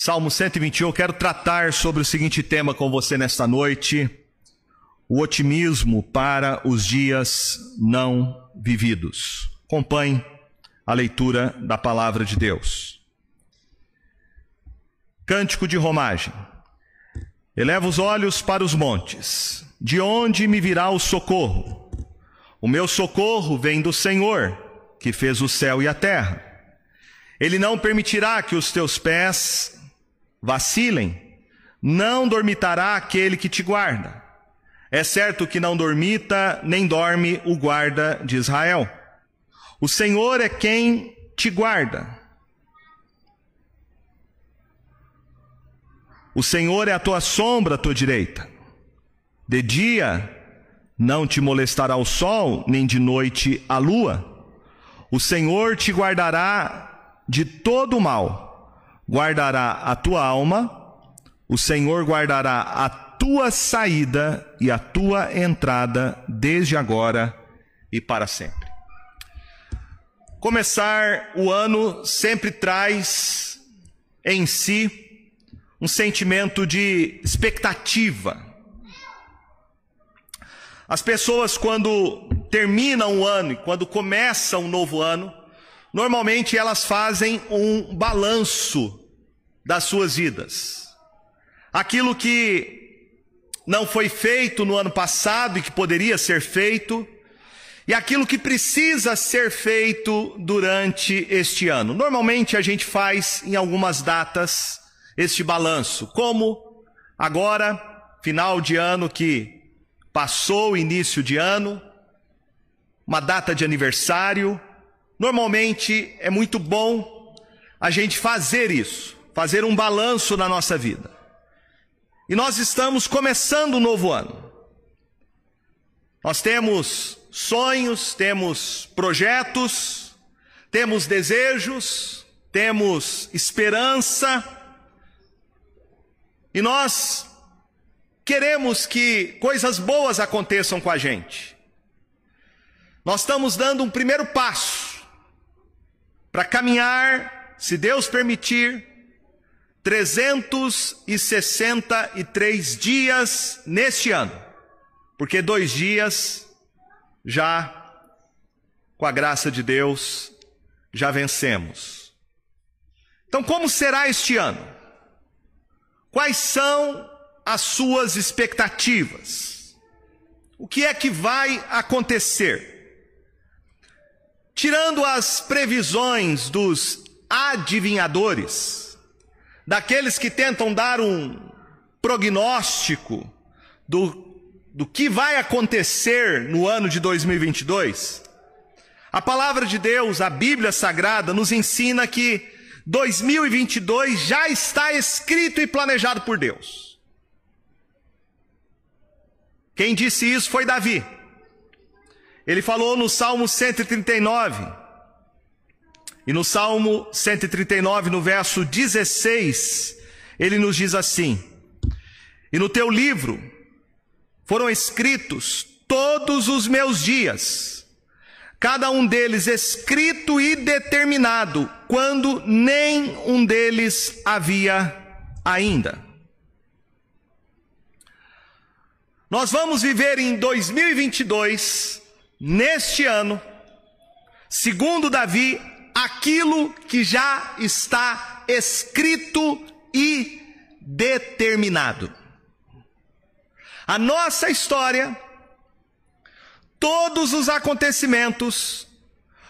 Salmo 121, eu quero tratar sobre o seguinte tema com você nesta noite: o otimismo para os dias não vividos. Acompanhe a leitura da palavra de Deus. Cântico de Romagem. Eleva os olhos para os montes, de onde me virá o socorro? O meu socorro vem do Senhor, que fez o céu e a terra. Ele não permitirá que os teus pés vacilem, não dormitará aquele que te guarda. É certo que não dormita, nem dorme o guarda de Israel. O Senhor é quem te guarda. O Senhor é a tua sombra à tua direita. De dia não te molestará o sol, nem de noite a lua. O Senhor te guardará de todo o mal, guardará a tua alma, o Senhor guardará a tua saída e a tua entrada desde agora e para sempre. Começar o ano sempre traz em si um sentimento de expectativa. As pessoas, quando terminam o ano e quando começa um novo ano, normalmente elas fazem um balanço das suas vidas. Aquilo que não foi feito no ano passado e que poderia ser feito, e aquilo que precisa ser feito durante este ano. Normalmente a gente faz em algumas datas este balanço, como agora, final de ano que passou, início de ano, uma data de aniversário. Normalmente é muito bom a gente fazer isso, fazer um balanço na nossa vida. E nós estamos começando um novo ano. Nós temos sonhos, temos projetos, temos desejos, temos esperança, e nós queremos que coisas boas aconteçam com a gente. Nós estamos dando um primeiro passo para caminhar, se Deus permitir, 363 dias neste ano, porque dois dias já, com a graça de Deus, já vencemos. Então, como será este ano? Quais são as suas expectativas? O que é que vai acontecer? Tirando as previsões dos adivinhadores, daqueles que tentam dar um prognóstico do do que vai acontecer no ano de 2022, a palavra de Deus, a Bíblia Sagrada, nos ensina que 2022 já está escrito e planejado por Deus. Quem disse isso foi Davi. Ele falou no Salmo 139. E no Salmo 139, no verso 16, ele nos diz assim: E no teu livro foram escritos todos os meus dias, cada um deles escrito e determinado, quando nem um deles havia ainda. Nós vamos viver em 2022, neste ano, segundo Davi, aquilo que já está escrito e determinado a nossa história, todos os acontecimentos,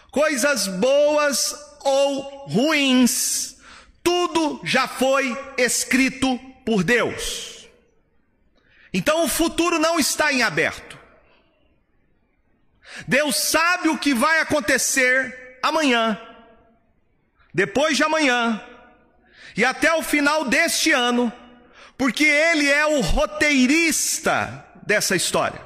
coisas boas ou ruins, tudo já foi escrito por Deus. Então o futuro não está em aberto. Deus sabe o que vai acontecer amanhã, depois de amanhã, e até o final deste ano, porque ele é o roteirista dessa história.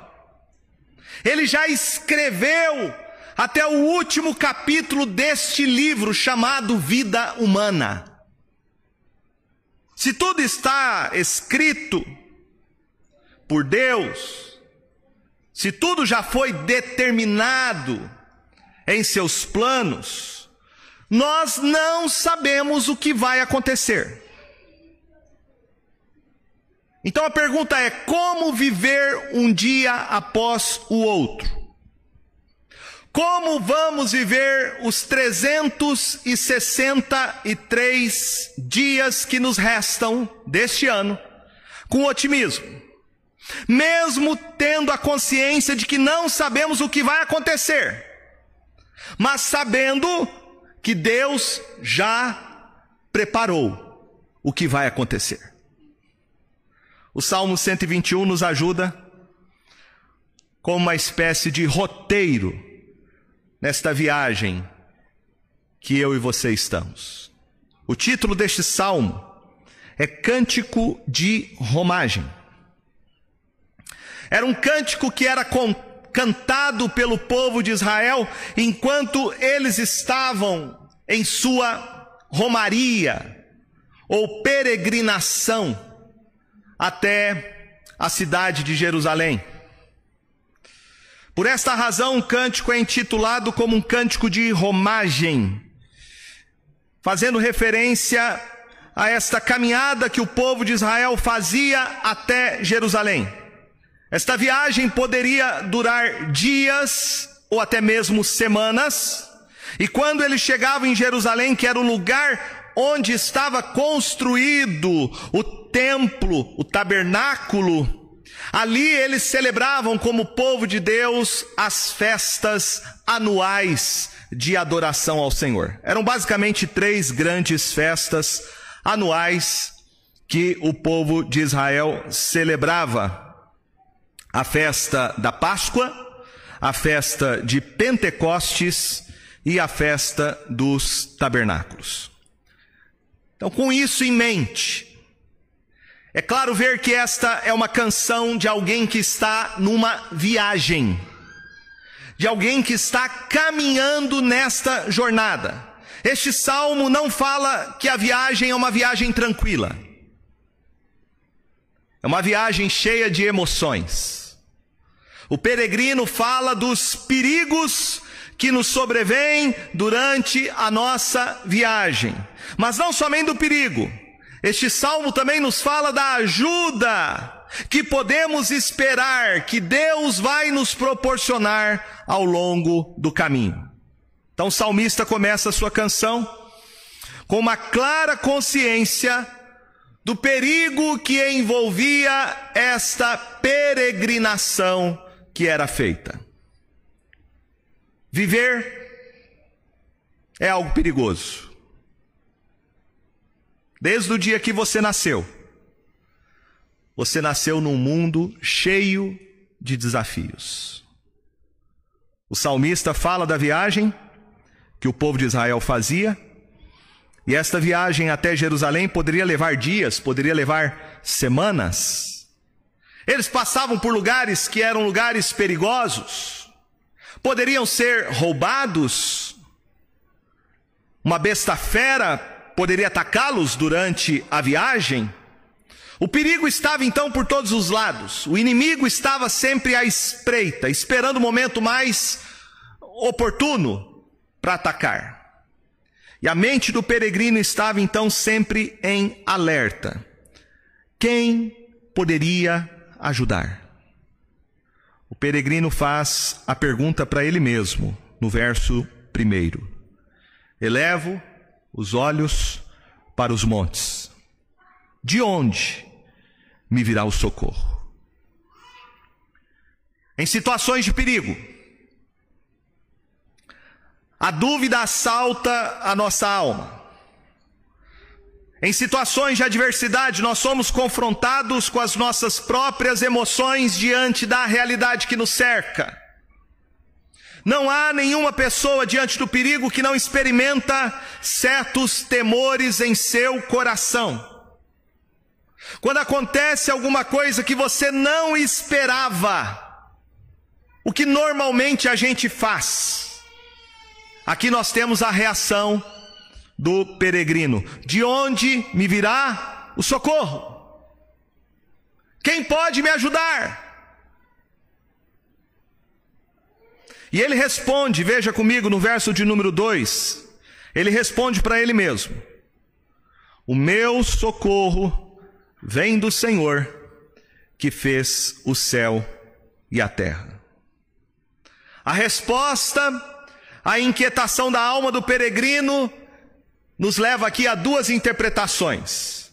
Ele já escreveu até o último capítulo deste livro chamado Vida Humana. Se tudo está escrito por Deus, se tudo já foi determinado em seus planos, nós não sabemos o que vai acontecer. Então a pergunta é: como viver um dia após o outro? Como vamos viver os 363 dias que nos restam deste ano com otimismo? Mesmo tendo a consciência de que não sabemos o que vai acontecer, mas sabendo que Deus já preparou o que vai acontecer. O Salmo 121 nos ajuda como uma espécie de roteiro nesta viagem que eu e você estamos. O título deste salmo é Cântico de Romagem. Era um cântico que era cantado pelo povo de Israel enquanto eles estavam em sua romaria ou peregrinação até a cidade de Jerusalém. Por esta razão, o cântico é intitulado como um cântico de romagem, fazendo referência a esta caminhada que o povo de Israel fazia até Jerusalém. Esta viagem poderia durar dias ou até mesmo semanas, e quando eles chegavam em Jerusalém, que era o lugar onde estava construído o templo, o tabernáculo, ali eles celebravam como povo de Deus as festas anuais de adoração ao Senhor. Eram basicamente três grandes festas anuais que o povo de Israel celebrava: a festa da Páscoa, a festa de Pentecostes e a festa dos tabernáculos. Então, com isso em mente, é claro ver que esta é uma canção de alguém que está numa viagem, de alguém que está caminhando nesta jornada. Este salmo não fala que a viagem é uma viagem tranquila, é uma viagem cheia de emoções. O peregrino fala dos perigos que nos sobrevêm durante a nossa viagem, mas não somente do perigo, este salmo também nos fala da ajuda que podemos esperar que Deus vai nos proporcionar ao longo do caminho. Então o salmista começa a sua canção com uma clara consciência do perigo que envolvia esta peregrinação que era feita. Viver é algo perigoso. Desde o dia que você nasceu, você nasceu num mundo cheio de desafios. O salmista fala da viagem que o povo de Israel fazia, e esta viagem até Jerusalém poderia levar dias, poderia levar semanas. Eles passavam por lugares que eram lugares perigosos, poderiam ser roubados, uma besta fera poderia atacá-los durante a viagem. O perigo estava então por todos os lados. O inimigo estava sempre à espreita, esperando o momento mais oportuno para atacar. E a mente do peregrino estava então sempre em alerta. Quem poderia ajudar? O peregrino faz a pergunta para ele mesmo, no verso primeiro: Elevo os olhos para os montes. De onde me virá o socorro? Em situações de perigo, a dúvida assalta a nossa alma. Em situações de adversidade, nós somos confrontados com as nossas próprias emoções diante da realidade que nos cerca. Não há nenhuma pessoa diante do perigo que não experimenta certos temores em seu coração. Quando acontece alguma coisa que você não esperava, o que normalmente a gente faz? Aqui nós temos a reação do peregrino: de onde me virá o socorro? Quem pode me ajudar? E ele responde, veja comigo no verso de número 2, ele responde para ele mesmo: O meu socorro vem do Senhor que fez o céu e a terra. A resposta à inquietação da alma do peregrino nos leva aqui a duas interpretações.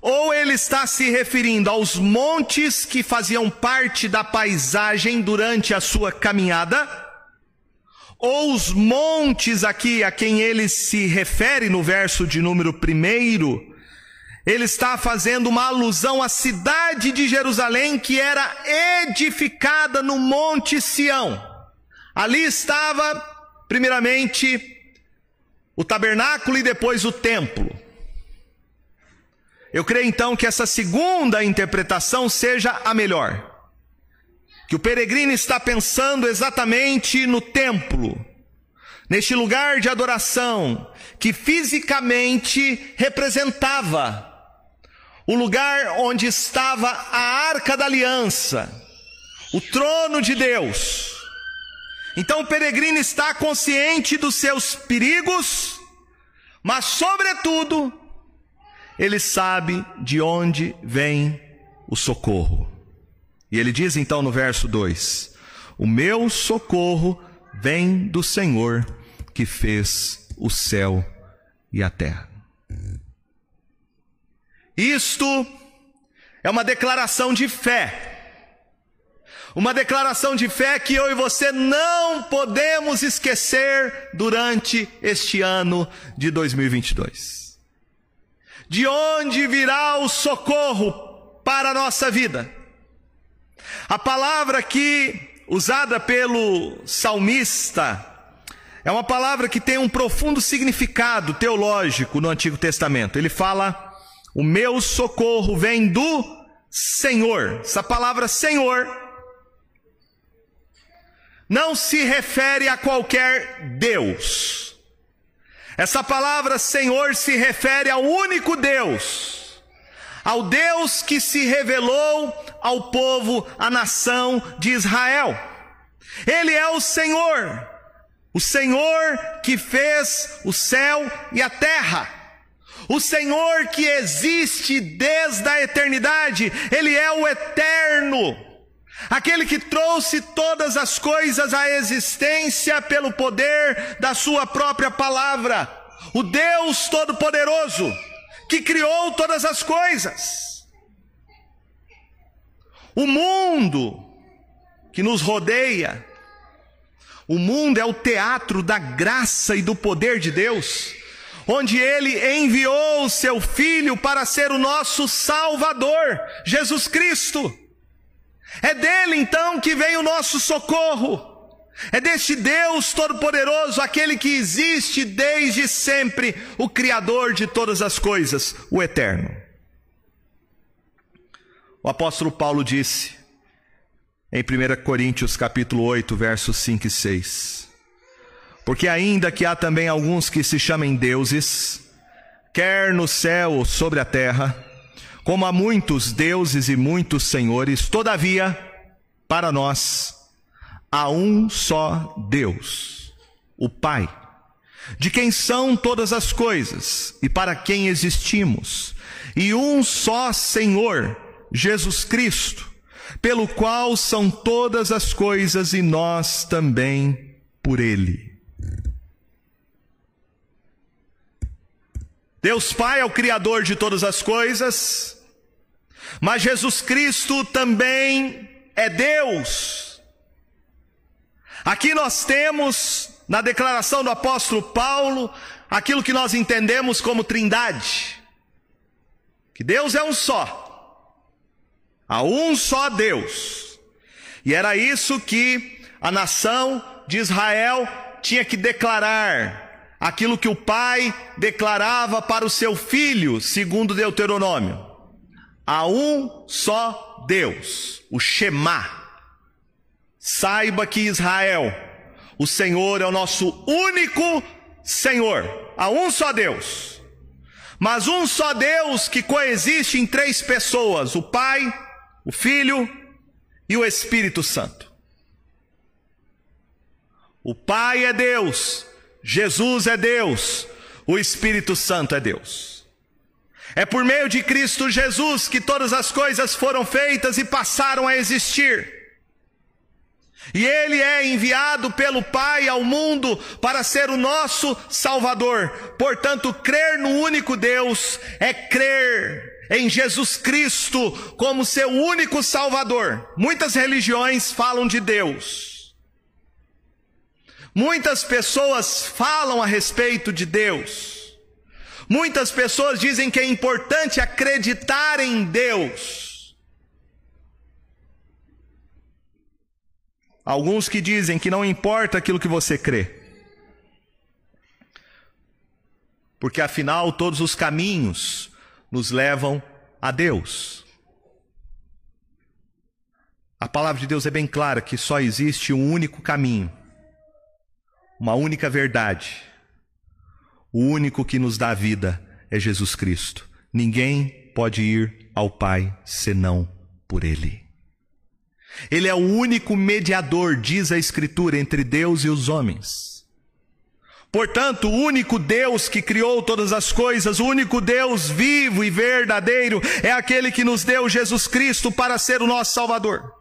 Ou ele está se referindo aos montes que faziam parte da paisagem durante a sua caminhada, ou os montes aqui a quem ele se refere no verso de número primeiro, ele está fazendo uma alusão à cidade de Jerusalém que era edificada no Monte Sião. Ali estava, primeiramente, o tabernáculo e depois o templo. Eu creio então que essa segunda interpretação seja a melhor. Que o peregrino está pensando exatamente no templo, neste lugar de adoração, que fisicamente representava o lugar onde estava a arca da aliança, o trono de Deus. Então o peregrino está consciente dos seus perigos, mas, sobretudo, ele sabe de onde vem o socorro. E ele diz então no verso 2: O meu socorro vem do Senhor que fez o céu e a terra. Isto é uma declaração de fé. Uma declaração de fé que eu e você não podemos esquecer durante este ano de 2022. De onde virá o socorro para a nossa vida? A palavra aqui usada pelo salmista é uma palavra que tem um profundo significado teológico no Antigo Testamento. Ele fala o meu socorro vem do Senhor. Essa palavra Senhor não se refere a qualquer Deus. Essa palavra Senhor se refere ao único Deus, ao Deus que se revelou ao povo, à nação de Israel. Ele é o Senhor, o Senhor que fez o céu e a terra. O Senhor que existe desde a eternidade, Ele é o eterno, aquele que trouxe todas as coisas à existência pelo poder da Sua própria palavra, o Deus Todo-Poderoso, que criou todas as coisas. O mundo que nos rodeia, o mundo é o teatro da graça e do poder de Deus onde ele enviou o seu filho para ser o nosso Salvador, Jesus Cristo. É dele então que vem o nosso socorro. É deste Deus Todo-Poderoso, aquele que existe desde sempre, o Criador de todas as coisas, o Eterno. O apóstolo Paulo disse, em 1 Coríntios capítulo 8, versos 5 e 6, porque ainda que há também alguns que se chamem deuses, quer no céu ou sobre a terra, como há muitos deuses e muitos senhores, todavia, para nós, há um só Deus, o Pai, de quem são todas as coisas e para quem existimos, e um só Senhor, Jesus Cristo, pelo qual são todas as coisas e nós também por Ele. Deus Pai é o Criador de todas as coisas, mas Jesus Cristo também é Deus. Aqui nós temos, na declaração do apóstolo Paulo, aquilo que nós entendemos como trindade. Que Deus é um só. Há um só Deus. E era isso que a nação de Israel tinha que declarar aquilo que o pai declarava para o seu filho, segundo Deuteronômio. Há um só Deus, o Shema. Saiba que Israel, o Senhor é o nosso único Senhor. Há um só Deus. Mas um só Deus que coexiste em três pessoas: o Pai, o Filho e o Espírito Santo. O Pai é Deus, Jesus é Deus, o Espírito Santo é Deus. É por meio de Cristo Jesus que todas as coisas foram feitas e passaram a existir. E Ele é enviado pelo Pai ao mundo para ser o nosso Salvador. Portanto, crer no único Deus é crer em Jesus Cristo como seu único Salvador. Muitas religiões falam de Deus. Muitas pessoas falam a respeito de Deus. Muitas pessoas dizem que é importante acreditar em Deus. Alguns que dizem que não importa aquilo que você crê. Porque afinal todos os caminhos nos levam a Deus. A palavra de Deus é bem clara que só existe um único caminho, uma única verdade. O único que nos dá vida é Jesus Cristo. Ninguém pode ir ao Pai senão por Ele. Ele é o único mediador, diz a Escritura, entre Deus e os homens. Portanto, o único Deus que criou todas as coisas, o único Deus vivo e verdadeiro, é aquele que nos deu Jesus Cristo para ser o nosso Salvador.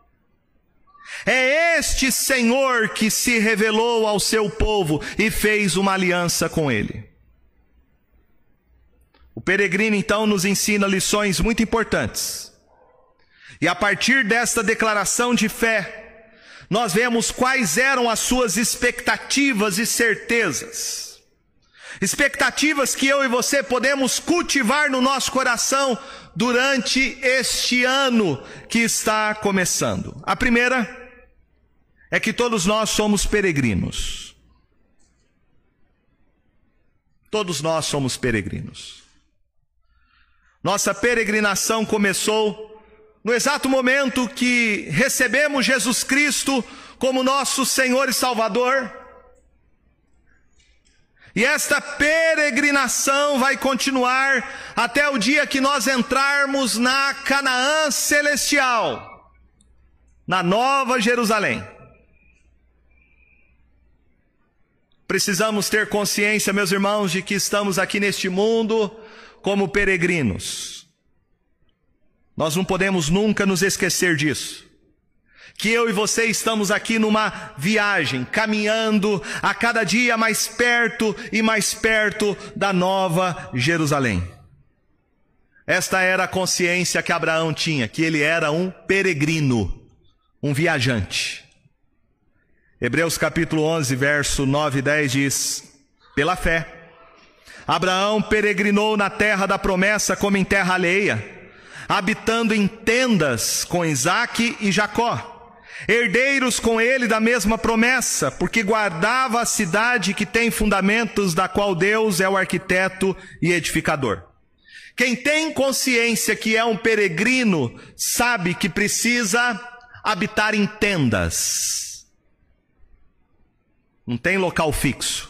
É este Senhor que se revelou ao seu povo e fez uma aliança com ele. O peregrino então nos ensina lições muito importantes. E a partir desta declaração de fé, nós vemos quais eram as suas expectativas e certezas. Expectativas que eu e você podemos cultivar no nosso coração durante este ano que está começando. A primeira é que todos nós somos peregrinos. Todos nós somos peregrinos. Nossa peregrinação começou no exato momento que recebemos Jesus Cristo como nosso Senhor e Salvador, e esta peregrinação vai continuar até o dia que nós entrarmos na Canaã celestial, na Nova Jerusalém. Precisamos ter consciência, meus irmãos, de que estamos aqui neste mundo como peregrinos. Nós não podemos nunca nos esquecer disso. Que eu e você estamos aqui numa viagem, caminhando a cada dia mais perto e mais perto da nova Jerusalém. Esta era a consciência que Abraão tinha, que ele era um peregrino, um viajante. Hebreus capítulo 11, verso 9 e 10 diz: Pela fé, Abraão peregrinou na terra da promessa como em terra alheia habitando em tendas com Isaac e Jacó, herdeiros com ele da mesma promessa, porque guardava a cidade que tem fundamentos, da qual Deus é o arquiteto e edificador. Quem tem consciência que é um peregrino, sabe que precisa habitar em tendas. Não tem local fixo.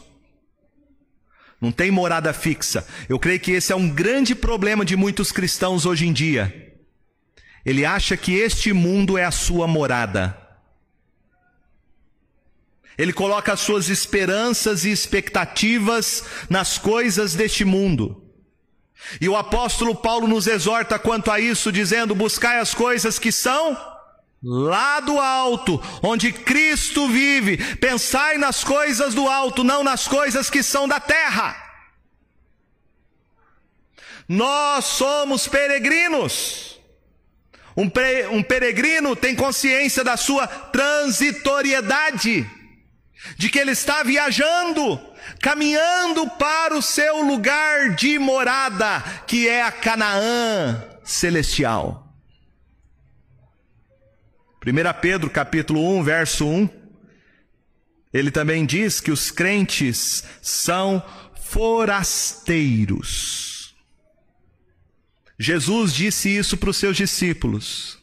Não tem morada fixa. Eu creio que esse é um grande problema de muitos cristãos hoje em dia. Ele acha que este mundo é a sua morada. Ele coloca as suas esperanças e expectativas nas coisas deste mundo. E o apóstolo Paulo nos exorta quanto a isso, dizendo: buscai as coisas que são lá do alto, onde Cristo vive. Pensai nas coisas do alto, não nas coisas que são da terra. Nós somos peregrinos. Um, um peregrino tem consciência da sua transitoriedade, de que ele está viajando, caminhando para o seu lugar de morada, que é a Canaã celestial. 1 Pedro capítulo 1, verso 1, ele também diz que os crentes são forasteiros. Jesus disse isso para os seus discípulos.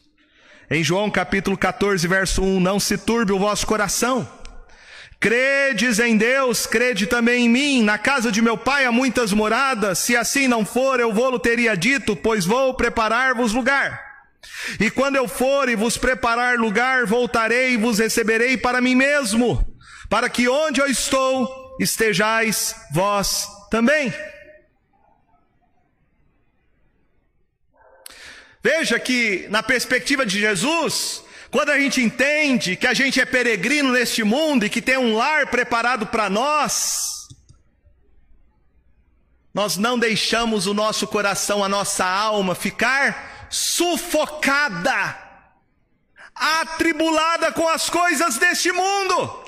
Em João capítulo 14, verso 1, não se turbe o vosso coração. Credes em Deus, crede também em mim. Na casa de meu pai há muitas moradas. Se assim não for, eu vou-lo teria dito, pois vou preparar-vos lugar. E quando eu for e vos preparar lugar, voltarei e vos receberei para mim mesmo, para que onde eu estou estejais vós também. Veja que, na perspectiva de Jesus, quando a gente entende que a gente é peregrino neste mundo e que tem um lar preparado para nós, nós não deixamos o nosso coração, a nossa alma ficar sufocada, atribulada com as coisas deste mundo.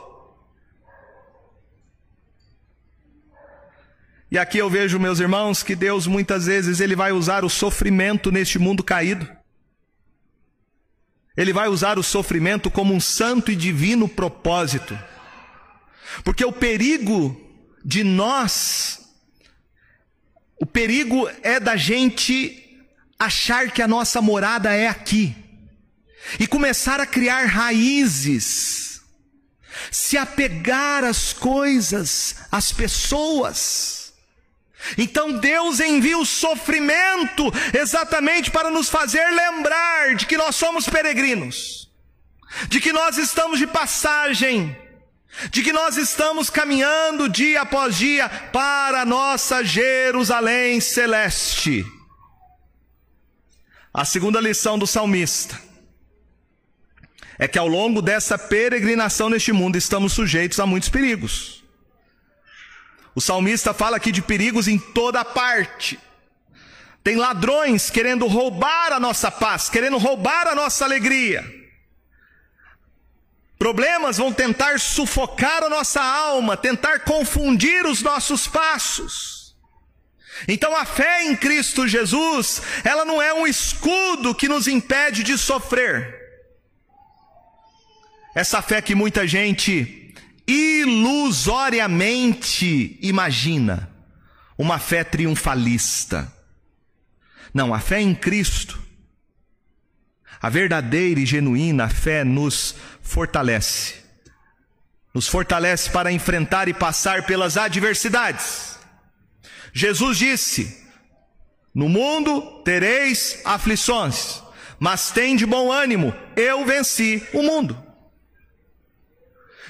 E aqui eu vejo, meus irmãos, que Deus muitas vezes ele vai usar o sofrimento neste mundo caído. Ele vai usar o sofrimento como um santo e divino propósito. Porque o perigo de nós o perigo é da gente achar que a nossa morada é aqui e começar a criar raízes, se apegar às coisas, às pessoas. Então Deus envia o sofrimento exatamente para nos fazer lembrar de que nós somos peregrinos, de que nós estamos de passagem de que nós estamos caminhando dia após dia para a nossa Jerusalém celeste. A segunda lição do salmista é que ao longo dessa peregrinação neste mundo estamos sujeitos a muitos perigos. O salmista fala aqui de perigos em toda parte. Tem ladrões querendo roubar a nossa paz, querendo roubar a nossa alegria. Problemas vão tentar sufocar a nossa alma, tentar confundir os nossos passos. Então a fé em Cristo Jesus, ela não é um escudo que nos impede de sofrer. Essa fé que muita gente ilusoriamente imagina, uma fé triunfalista. Não, a fé em Cristo, a verdadeira e genuína fé nos fortalece. Nos fortalece para enfrentar e passar pelas adversidades. Jesus disse: No mundo tereis aflições, mas tem de bom ânimo, eu venci o mundo.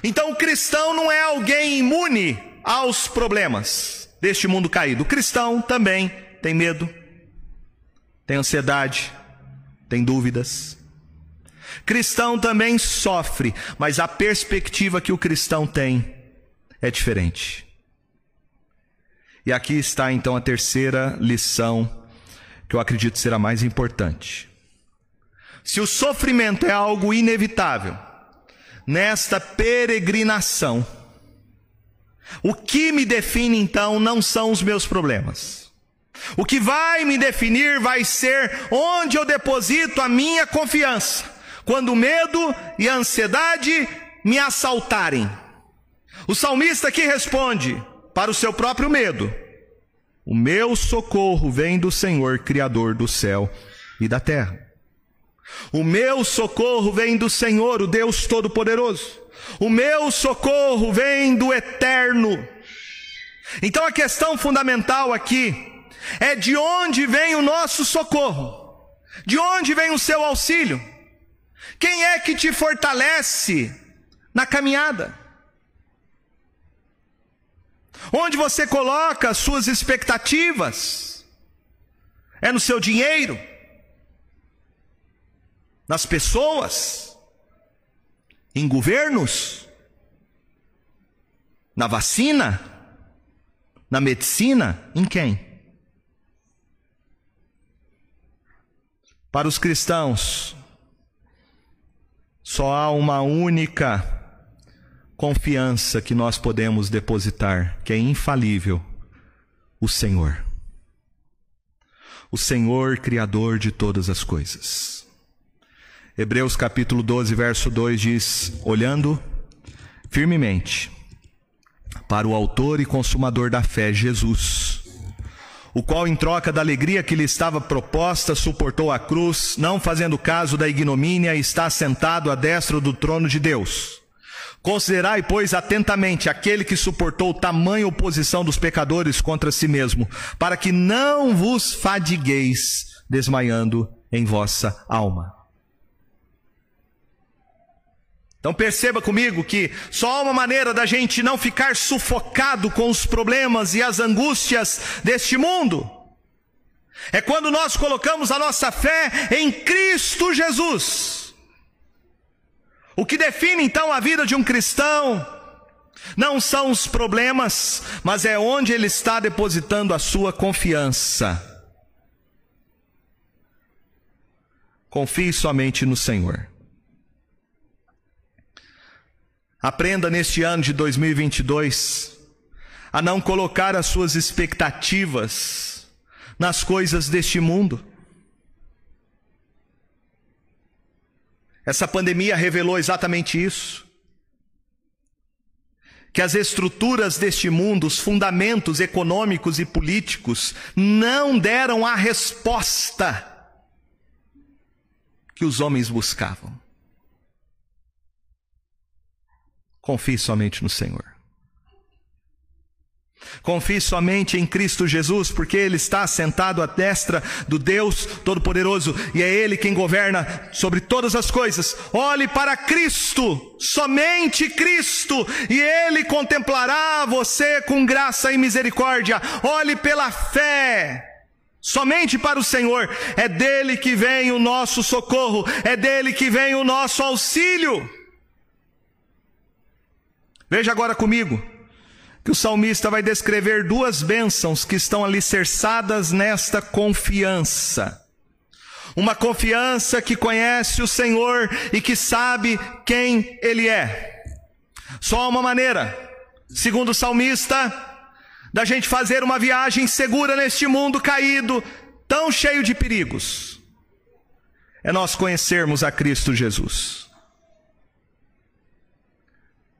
Então o cristão não é alguém imune aos problemas deste mundo caído. O cristão também tem medo, tem ansiedade, tem dúvidas. Cristão também sofre, mas a perspectiva que o cristão tem é diferente. E aqui está então a terceira lição, que eu acredito ser a mais importante. Se o sofrimento é algo inevitável, nesta peregrinação, o que me define então não são os meus problemas. O que vai me definir vai ser onde eu deposito a minha confiança, quando o medo e a ansiedade me assaltarem. O salmista aqui responde para o seu próprio medo: O meu socorro vem do Senhor, Criador do céu e da terra. O meu socorro vem do Senhor, o Deus Todo-Poderoso. O meu socorro vem do Eterno. Então a questão fundamental aqui é de onde vem o nosso socorro, de onde vem o seu auxílio. Quem é que te fortalece na caminhada? Onde você coloca as suas expectativas? É no seu dinheiro? Nas pessoas? Em governos? Na vacina? Na medicina? Em quem? Para os cristãos, só há uma única confiança que nós podemos depositar, que é infalível: o Senhor. O Senhor, Criador de todas as coisas. Hebreus capítulo 12, verso 2 diz: Olhando firmemente para o Autor e Consumador da fé, Jesus o qual, em troca da alegria que lhe estava proposta, suportou a cruz, não fazendo caso da ignomínia, está sentado à destra do trono de Deus. Considerai, pois, atentamente aquele que suportou tamanha oposição dos pecadores contra si mesmo, para que não vos fadigueis desmaiando em vossa alma. Então perceba comigo que só há uma maneira da gente não ficar sufocado com os problemas e as angústias deste mundo. É quando nós colocamos a nossa fé em Cristo Jesus. O que define então a vida de um cristão não são os problemas, mas é onde ele está depositando a sua confiança. Confie somente no Senhor. Aprenda neste ano de 2022 a não colocar as suas expectativas nas coisas deste mundo. Essa pandemia revelou exatamente isso. Que as estruturas deste mundo, os fundamentos econômicos e políticos, não deram a resposta que os homens buscavam. Confie somente no Senhor. Confie somente em Cristo Jesus, porque Ele está sentado à destra do Deus Todo-Poderoso e é Ele quem governa sobre todas as coisas. Olhe para Cristo, somente Cristo, e Ele contemplará você com graça e misericórdia. Olhe pela fé. Somente para o Senhor, é dele que vem o nosso socorro, é dele que vem o nosso auxílio. Veja agora comigo que o salmista vai descrever duas bênçãos que estão alicerçadas nesta confiança. Uma confiança que conhece o Senhor e que sabe quem Ele é. Só uma maneira, segundo o salmista, da gente fazer uma viagem segura neste mundo caído, tão cheio de perigos, é nós conhecermos a Cristo Jesus.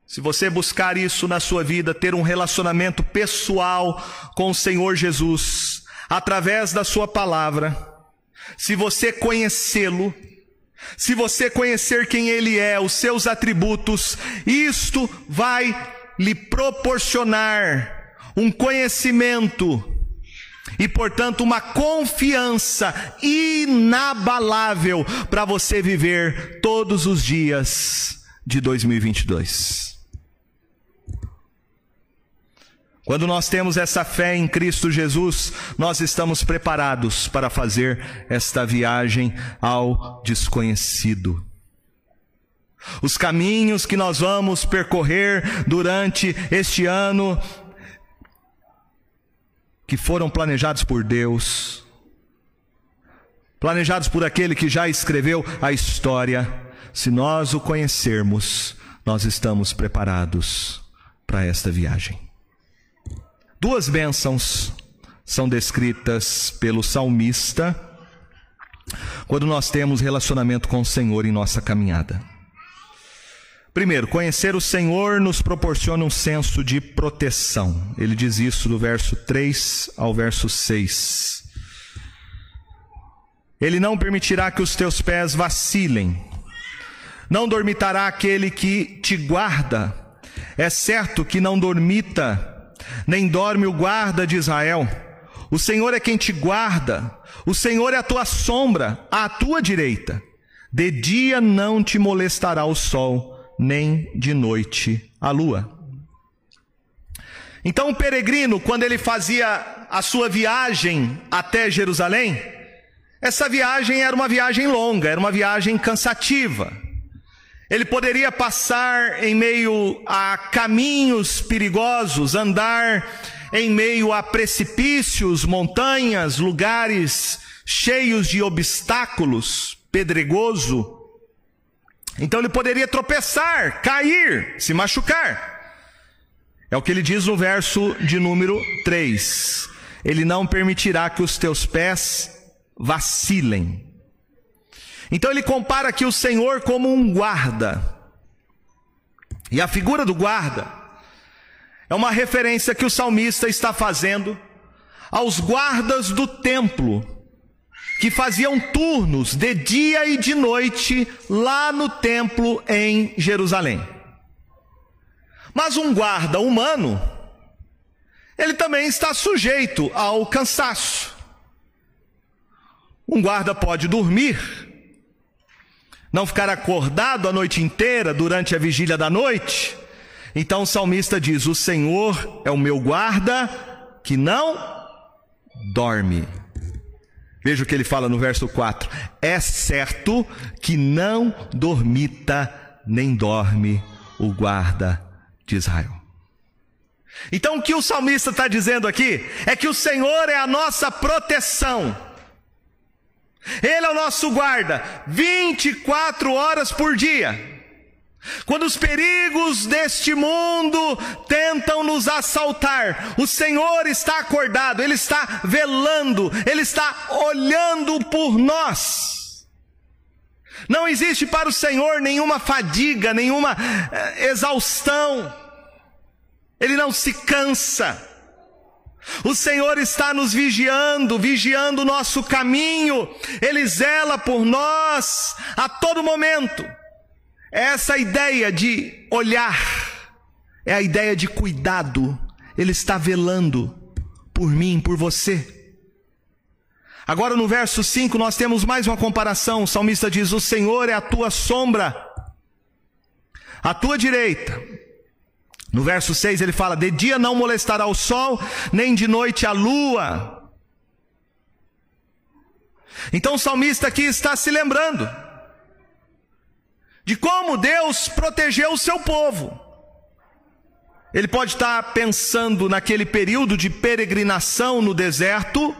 Se você buscar isso na sua vida, ter um relacionamento pessoal com o Senhor Jesus, através da Sua palavra, se você conhecê-lo, se você conhecer quem Ele é, os seus atributos, isto vai lhe proporcionar um conhecimento e, portanto, uma confiança inabalável para você viver todos os dias de 2022. Quando nós temos essa fé em Cristo Jesus, nós estamos preparados para fazer esta viagem ao desconhecido. Os caminhos que nós vamos percorrer durante este ano, que foram planejados por Deus, planejados por aquele que já escreveu a história, se nós o conhecermos, nós estamos preparados para esta viagem. Duas bênçãos são descritas pelo salmista quando nós temos relacionamento com o Senhor em nossa caminhada. Primeiro, conhecer o Senhor nos proporciona um senso de proteção. Ele diz isso do verso 3 ao verso 6. Ele não permitirá que os teus pés vacilem. Não dormitará aquele que te guarda. É certo que não dormita nem dorme o guarda de Israel. O Senhor é quem te guarda, o Senhor é a tua sombra, à tua direita. De dia não te molestará o sol, nem de noite a lua. Então o peregrino, quando ele fazia a sua viagem até Jerusalém, essa viagem era uma viagem longa, era uma viagem cansativa. Ele poderia passar em meio a caminhos perigosos, andar em meio a precipícios, montanhas, lugares cheios de obstáculos, pedregoso. Então ele poderia tropeçar, cair, se machucar. É o que ele diz no verso de número 3. Ele não permitirá que os teus pés vacilem. Então ele compara aqui o Senhor como um guarda. E a figura do guarda é uma referência que o salmista está fazendo aos guardas do templo, que faziam turnos de dia e de noite lá no templo em Jerusalém. Mas um guarda humano, ele também está sujeito ao cansaço. Um guarda pode dormir, não ficar acordado a noite inteira durante a vigília da noite. Então o salmista diz: O Senhor é o meu guarda que não dorme. Veja o que ele fala no verso 4: É certo que não dormita nem dorme o guarda de Israel. Então o que o salmista está dizendo aqui é que o Senhor é a nossa proteção. Ele é o nosso guarda 24 horas por dia. Quando os perigos deste mundo tentam nos assaltar, o Senhor está acordado, Ele está velando, Ele está olhando por nós. Não existe para o Senhor nenhuma fadiga, nenhuma eh, exaustão, Ele não se cansa. O Senhor está nos vigiando, vigiando o nosso caminho, Ele zela por nós a todo momento. Essa ideia de olhar é a ideia de cuidado. Ele está velando por mim, por você. Agora no verso 5 nós temos mais uma comparação. O salmista diz: O Senhor é a tua sombra, a tua direita. No verso 6 ele fala: De dia não molestará o sol, nem de noite a lua. Então o salmista aqui está se lembrando de como Deus protegeu o seu povo. Ele pode estar pensando naquele período de peregrinação no deserto,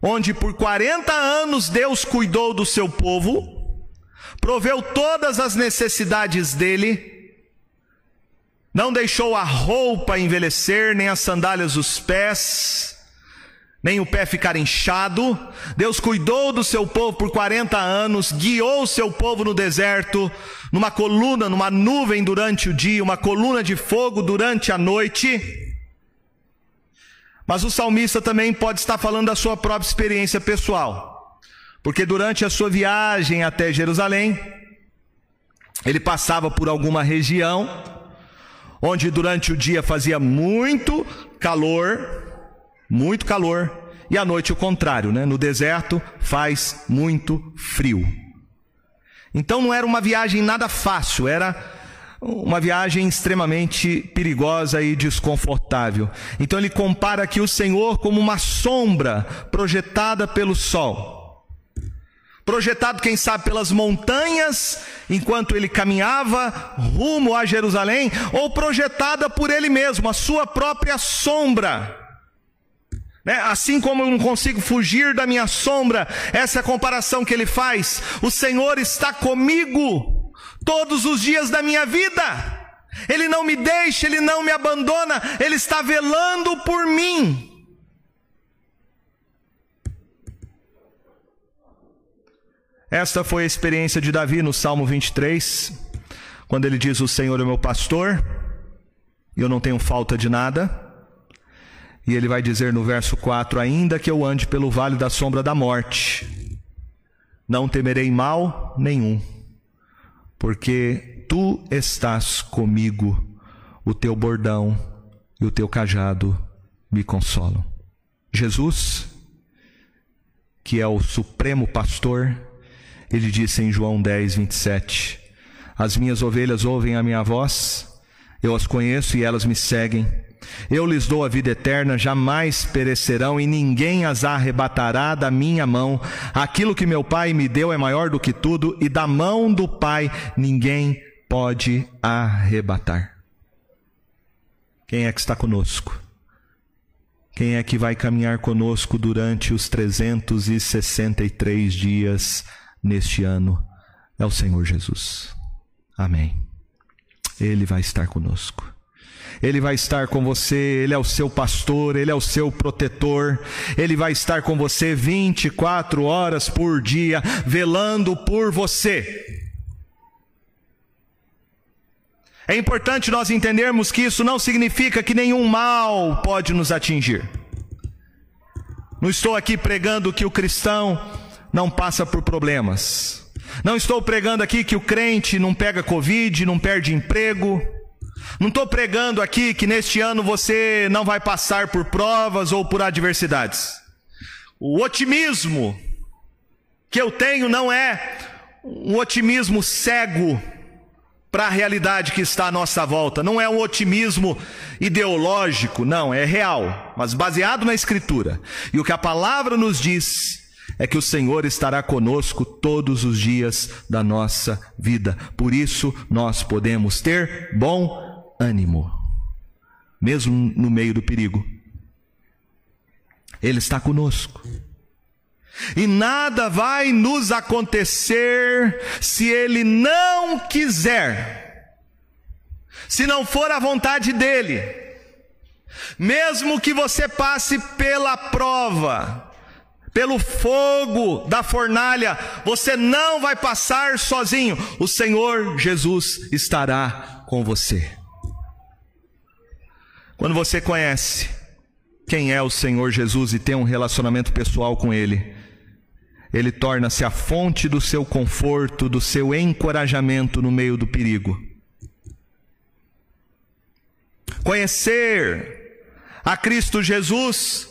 onde por 40 anos Deus cuidou do seu povo, proveu todas as necessidades dele, não deixou a roupa envelhecer, nem as sandálias dos pés, nem o pé ficar inchado. Deus cuidou do seu povo por 40 anos, guiou o seu povo no deserto, numa coluna, numa nuvem durante o dia, uma coluna de fogo durante a noite. Mas o salmista também pode estar falando da sua própria experiência pessoal, porque durante a sua viagem até Jerusalém, ele passava por alguma região onde durante o dia fazia muito calor, muito calor, e à noite o contrário, né? No deserto faz muito frio. Então não era uma viagem nada fácil, era uma viagem extremamente perigosa e desconfortável. Então ele compara aqui o Senhor como uma sombra projetada pelo sol. Projetado, quem sabe, pelas montanhas, enquanto ele caminhava rumo a Jerusalém, ou projetada por ele mesmo, a sua própria sombra. Né? Assim como eu não consigo fugir da minha sombra, essa é a comparação que ele faz. O Senhor está comigo todos os dias da minha vida. Ele não me deixa, ele não me abandona, ele está velando por mim. Esta foi a experiência de Davi no Salmo 23, quando ele diz: O Senhor é meu pastor, e eu não tenho falta de nada. E ele vai dizer no verso 4: Ainda que eu ande pelo vale da sombra da morte, não temerei mal nenhum, porque tu estás comigo, o teu bordão e o teu cajado me consolam. Jesus, que é o supremo pastor, ele disse em João 10, 27: As minhas ovelhas ouvem a minha voz, eu as conheço e elas me seguem eu lhes dou a vida eterna, jamais perecerão e ninguém as arrebatará da minha mão. Aquilo que meu Pai me deu é maior do que tudo e da mão do Pai ninguém pode arrebatar. Quem é que está conosco? Quem é que vai caminhar conosco durante os 363 dias neste ano? É o Senhor Jesus. Amém. Ele vai estar conosco. Ele vai estar com você, Ele é o seu pastor, Ele é o seu protetor, Ele vai estar com você 24 horas por dia, velando por você. É importante nós entendermos que isso não significa que nenhum mal pode nos atingir. Não estou aqui pregando que o cristão não passa por problemas. Não estou pregando aqui que o crente não pega Covid, não perde emprego. Não estou pregando aqui que neste ano você não vai passar por provas ou por adversidades. O otimismo que eu tenho não é um otimismo cego para a realidade que está à nossa volta. Não é um otimismo ideológico, não, é real, mas baseado na Escritura. E o que a palavra nos diz é que o Senhor estará conosco todos os dias da nossa vida. Por isso, nós podemos ter bom ânimo, mesmo no meio do perigo. Ele está conosco. E nada vai nos acontecer se Ele não quiser, se não for a vontade dEle. Mesmo que você passe pela prova, pelo fogo da fornalha, você não vai passar sozinho. O Senhor Jesus estará com você. Quando você conhece quem é o Senhor Jesus e tem um relacionamento pessoal com Ele, Ele torna-se a fonte do seu conforto, do seu encorajamento no meio do perigo. Conhecer a Cristo Jesus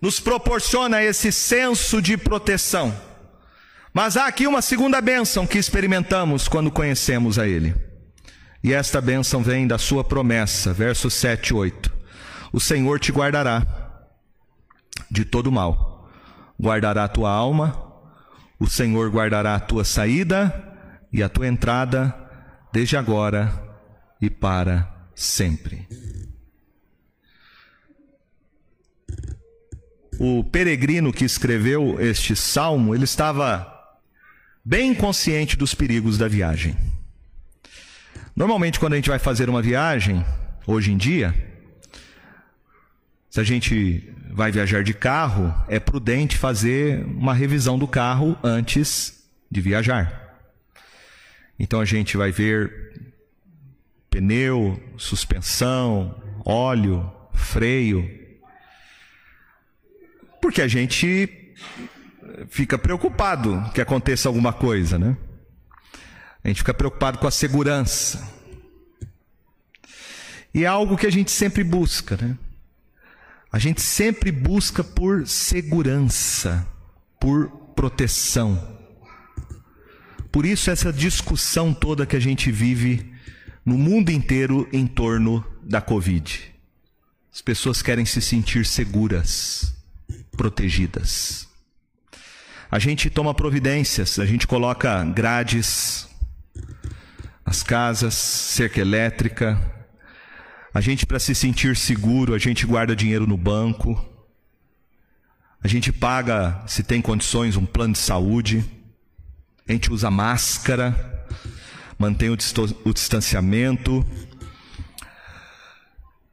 nos proporciona esse senso de proteção. Mas há aqui uma segunda bênção que experimentamos quando conhecemos a Ele. E esta bênção vem da Sua promessa, versos 7 e 8. O Senhor te guardará de todo mal, guardará a tua alma, o Senhor guardará a tua saída e a tua entrada, desde agora e para sempre. O peregrino que escreveu este salmo, ele estava bem consciente dos perigos da viagem. Normalmente, quando a gente vai fazer uma viagem, hoje em dia, se a gente vai viajar de carro, é prudente fazer uma revisão do carro antes de viajar. Então a gente vai ver pneu, suspensão, óleo, freio. Porque a gente fica preocupado que aconteça alguma coisa, né? A gente fica preocupado com a segurança. E é algo que a gente sempre busca, né? A gente sempre busca por segurança, por proteção. Por isso, essa discussão toda que a gente vive no mundo inteiro em torno da Covid. As pessoas querem se sentir seguras, protegidas. A gente toma providências, a gente coloca grades nas casas, cerca elétrica, a gente, para se sentir seguro, a gente guarda dinheiro no banco. A gente paga, se tem condições, um plano de saúde. A gente usa máscara, mantém o distanciamento.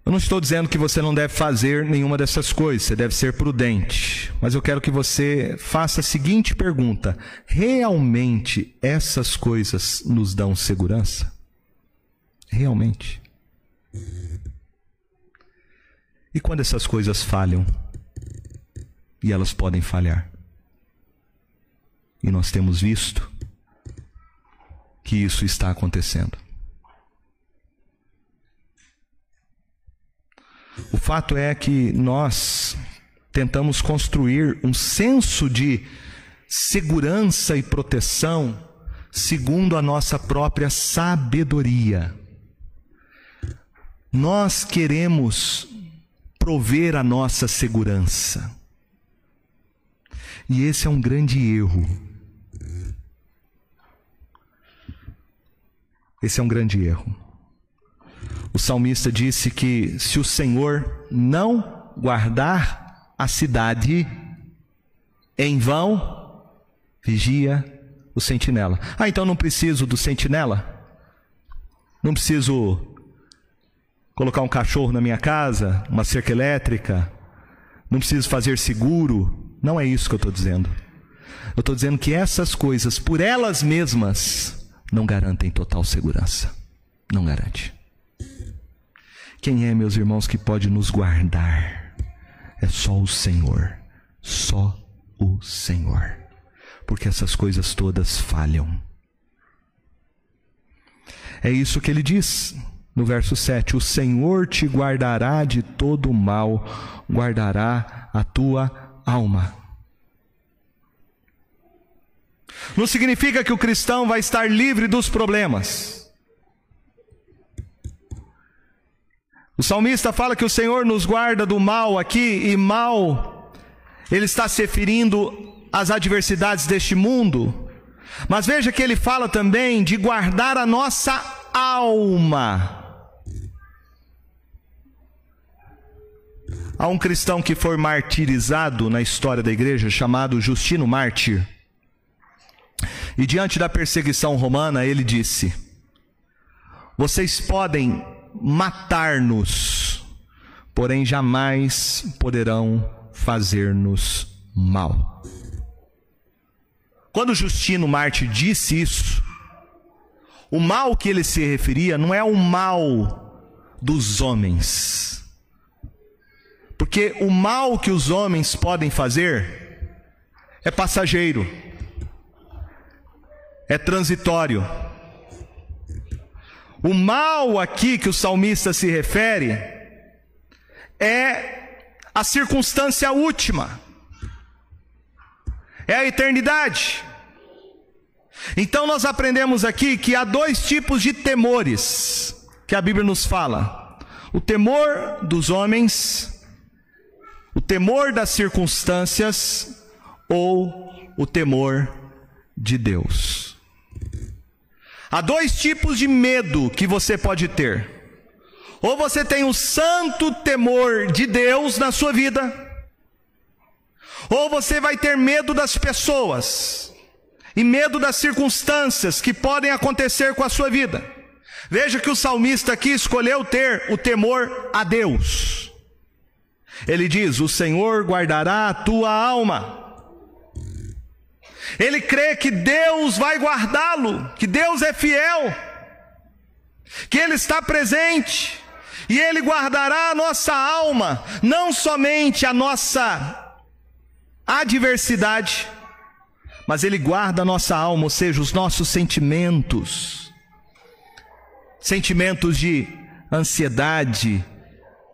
Eu não estou dizendo que você não deve fazer nenhuma dessas coisas, você deve ser prudente. Mas eu quero que você faça a seguinte pergunta: realmente essas coisas nos dão segurança? Realmente? E quando essas coisas falham, e elas podem falhar, e nós temos visto que isso está acontecendo. O fato é que nós tentamos construir um senso de segurança e proteção segundo a nossa própria sabedoria. Nós queremos prover a nossa segurança. E esse é um grande erro. Esse é um grande erro. O salmista disse que se o Senhor não guardar a cidade, em vão vigia o sentinela. Ah, então não preciso do sentinela? Não preciso colocar um cachorro na minha casa, uma cerca elétrica, não preciso fazer seguro. Não é isso que eu estou dizendo. Eu estou dizendo que essas coisas, por elas mesmas, não garantem total segurança. Não garante. Quem é, meus irmãos, que pode nos guardar? É só o Senhor. Só o Senhor. Porque essas coisas todas falham. É isso que ele diz no verso 7: O Senhor te guardará de todo mal, guardará a tua alma. Não significa que o cristão vai estar livre dos problemas. O salmista fala que o Senhor nos guarda do mal aqui, e mal, ele está se referindo as adversidades deste mundo, mas veja que ele fala também de guardar a nossa alma. Há um cristão que foi martirizado na história da igreja, chamado Justino Mártir. E diante da perseguição romana, ele disse: Vocês podem matar-nos, porém jamais poderão fazer-nos mal. Quando Justino Marte disse isso, o mal que ele se referia não é o mal dos homens. Porque o mal que os homens podem fazer é passageiro, é transitório. O mal aqui que o salmista se refere é a circunstância última é a eternidade. Então nós aprendemos aqui que há dois tipos de temores que a Bíblia nos fala: o temor dos homens, o temor das circunstâncias ou o temor de Deus. Há dois tipos de medo que você pode ter. Ou você tem o santo temor de Deus na sua vida, ou você vai ter medo das pessoas e medo das circunstâncias que podem acontecer com a sua vida. Veja que o salmista aqui escolheu ter o temor a Deus. Ele diz: O Senhor guardará a tua alma. Ele crê que Deus vai guardá-lo, que Deus é fiel, que Ele está presente, e Ele guardará a nossa alma, não somente a nossa adversidade, mas Ele guarda a nossa alma, ou seja, os nossos sentimentos, sentimentos de ansiedade,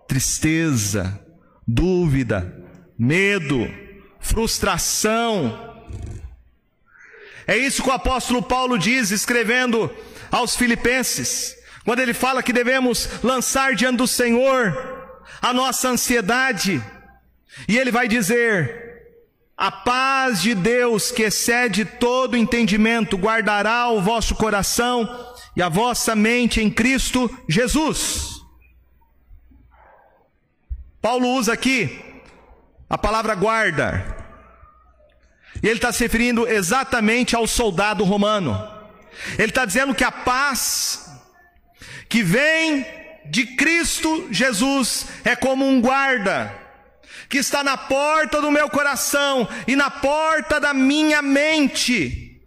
tristeza, dúvida, medo, frustração. É isso que o apóstolo Paulo diz, escrevendo aos Filipenses, quando ele fala que devemos lançar diante do Senhor a nossa ansiedade, e ele vai dizer: a paz de Deus, que excede todo entendimento, guardará o vosso coração e a vossa mente em Cristo Jesus. Paulo usa aqui a palavra guarda, e ele está se referindo exatamente ao soldado romano. Ele está dizendo que a paz que vem de Cristo Jesus é como um guarda que está na porta do meu coração e na porta da minha mente.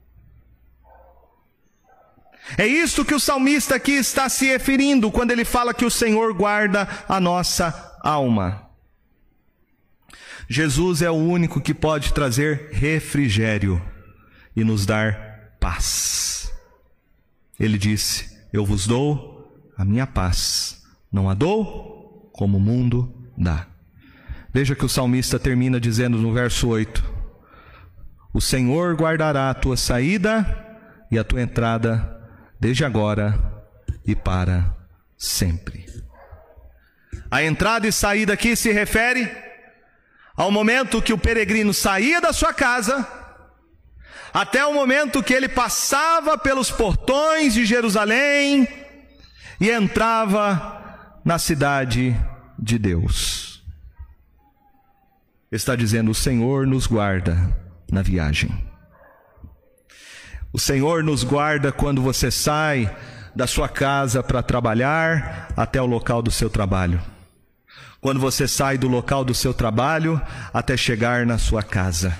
É isto que o salmista aqui está se referindo quando ele fala que o Senhor guarda a nossa alma. Jesus é o único que pode trazer refrigério e nos dar paz. Ele disse: Eu vos dou a minha paz, não a dou como o mundo dá. Veja que o salmista termina dizendo no verso 8: O Senhor guardará a tua saída e a tua entrada, desde agora e para sempre. A entrada e saída aqui se refere ao momento que o peregrino saía da sua casa, até o momento que ele passava pelos portões de Jerusalém e entrava na cidade de Deus está dizendo: O Senhor nos guarda na viagem. O Senhor nos guarda quando você sai da sua casa para trabalhar até o local do seu trabalho. Quando você sai do local do seu trabalho até chegar na sua casa.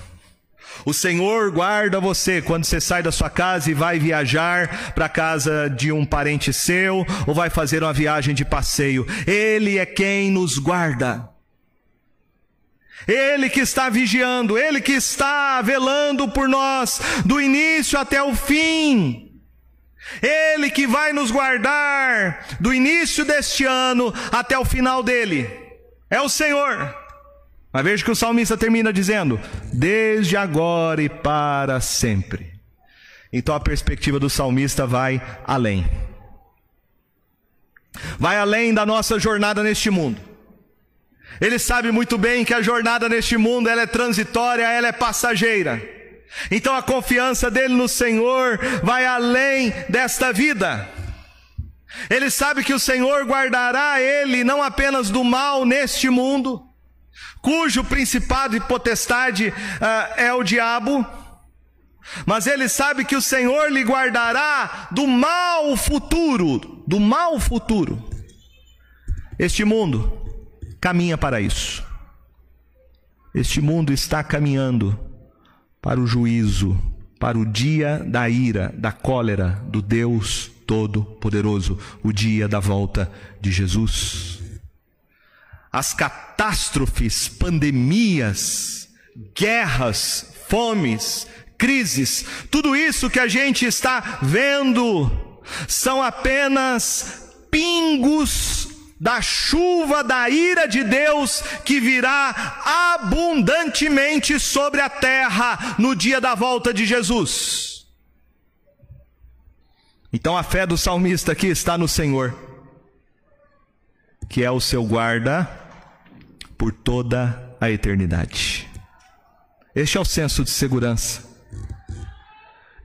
O Senhor guarda você quando você sai da sua casa e vai viajar para a casa de um parente seu ou vai fazer uma viagem de passeio. Ele é quem nos guarda. Ele que está vigiando, Ele que está velando por nós, do início até o fim. Ele que vai nos guardar do início deste ano até o final dele. É o Senhor. Mas veja que o salmista termina dizendo: desde agora e para sempre. Então a perspectiva do salmista vai além. Vai além da nossa jornada neste mundo. Ele sabe muito bem que a jornada neste mundo ela é transitória, ela é passageira. Então a confiança dele no Senhor vai além desta vida. Ele sabe que o Senhor guardará ele não apenas do mal neste mundo, cujo principado e potestade uh, é o diabo, mas ele sabe que o Senhor lhe guardará do mal futuro, do mal futuro. Este mundo caminha para isso. Este mundo está caminhando para o juízo, para o dia da ira, da cólera do Deus Todo-Poderoso, o dia da volta de Jesus. As catástrofes, pandemias, guerras, fomes, crises, tudo isso que a gente está vendo são apenas pingos da chuva da ira de Deus que virá abundantemente sobre a terra no dia da volta de Jesus. Então a fé do salmista aqui está no Senhor, que é o seu guarda por toda a eternidade. Este é o senso de segurança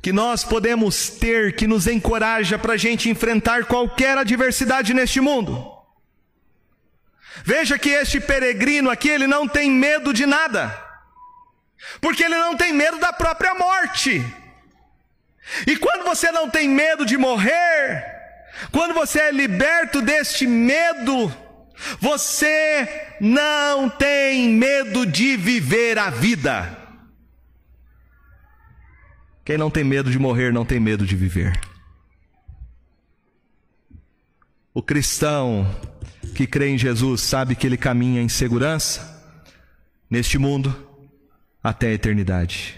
que nós podemos ter que nos encoraja para a gente enfrentar qualquer adversidade neste mundo. Veja que este peregrino aqui, ele não tem medo de nada, porque ele não tem medo da própria morte. E quando você não tem medo de morrer, quando você é liberto deste medo, você não tem medo de viver a vida. Quem não tem medo de morrer não tem medo de viver. O cristão que crê em Jesus sabe que ele caminha em segurança neste mundo até a eternidade.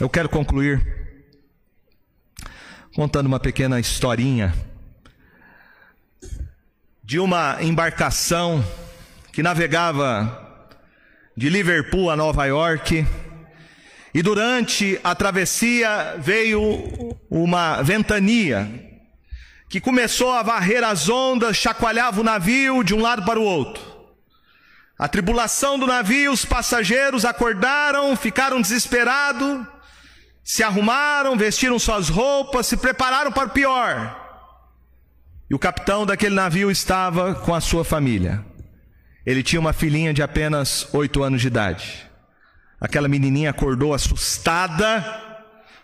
Eu quero concluir contando uma pequena historinha de uma embarcação que navegava de Liverpool a Nova York. E durante a travessia veio uma ventania que começou a varrer as ondas, chacoalhava o navio de um lado para o outro. A tribulação do navio, os passageiros acordaram, ficaram desesperados, se arrumaram, vestiram suas roupas, se prepararam para o pior. E o capitão daquele navio estava com a sua família. Ele tinha uma filhinha de apenas oito anos de idade. Aquela menininha acordou assustada,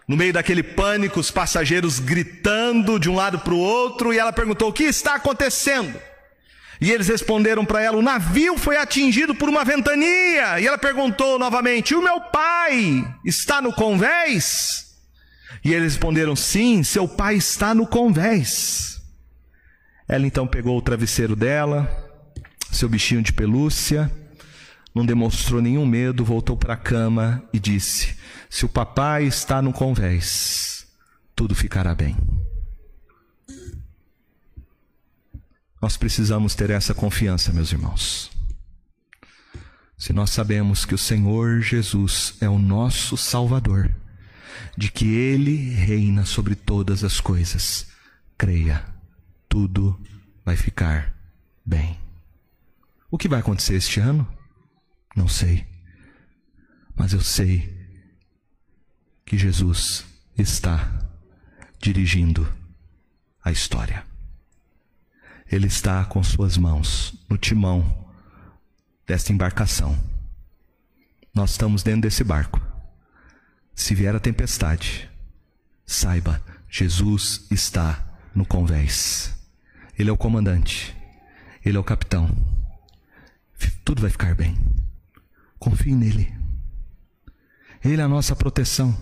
no meio daquele pânico, os passageiros gritando de um lado para o outro, e ela perguntou: O que está acontecendo? E eles responderam para ela: O navio foi atingido por uma ventania. E ela perguntou novamente: O meu pai está no convés? E eles responderam: Sim, seu pai está no convés. Ela então pegou o travesseiro dela, seu bichinho de pelúcia, não demonstrou nenhum medo, voltou para a cama e disse: Se o papai está no convés, tudo ficará bem. Nós precisamos ter essa confiança, meus irmãos. Se nós sabemos que o Senhor Jesus é o nosso Salvador, de que Ele reina sobre todas as coisas, creia, tudo vai ficar bem. O que vai acontecer este ano? Não sei. Mas eu sei que Jesus está dirigindo a história. Ele está com suas mãos no timão desta embarcação. Nós estamos dentro desse barco. Se vier a tempestade, saiba, Jesus está no convés. Ele é o comandante, ele é o capitão. Tudo vai ficar bem. Confie nele. Ele é a nossa proteção.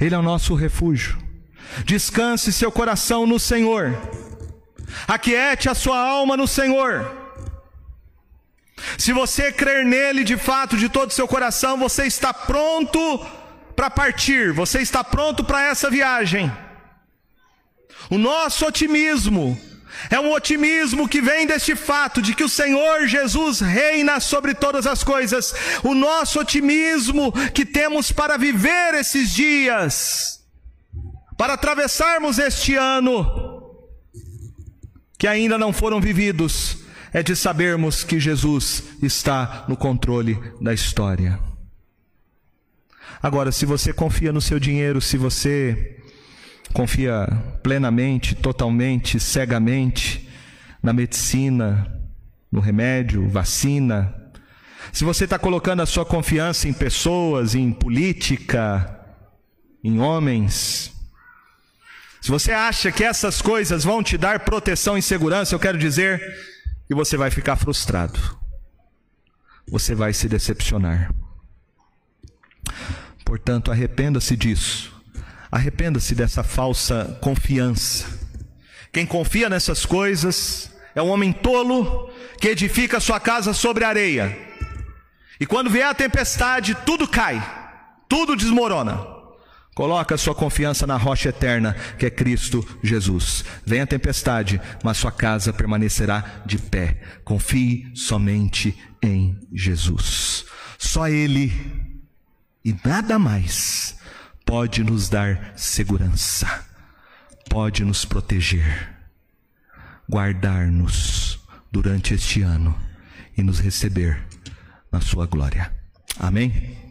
Ele é o nosso refúgio. Descanse seu coração no Senhor. Aquiete a sua alma no Senhor. Se você crer nele de fato, de todo o seu coração, você está pronto para partir, você está pronto para essa viagem. O nosso otimismo é um otimismo que vem deste fato de que o Senhor Jesus reina sobre todas as coisas. O nosso otimismo que temos para viver esses dias, para atravessarmos este ano, que ainda não foram vividos, é de sabermos que Jesus está no controle da história. Agora, se você confia no seu dinheiro, se você confia plenamente, totalmente, cegamente na medicina, no remédio, vacina, se você está colocando a sua confiança em pessoas, em política, em homens, se você acha que essas coisas vão te dar proteção e segurança, eu quero dizer que você vai ficar frustrado. Você vai se decepcionar. Portanto, arrependa-se disso. Arrependa-se dessa falsa confiança. Quem confia nessas coisas é um homem tolo que edifica sua casa sobre areia. E quando vier a tempestade, tudo cai, tudo desmorona. Coloca sua confiança na rocha eterna, que é Cristo Jesus. Vem a tempestade, mas sua casa permanecerá de pé. Confie somente em Jesus. Só Ele e nada mais pode nos dar segurança, pode nos proteger, guardar-nos durante este ano e nos receber na sua glória. Amém?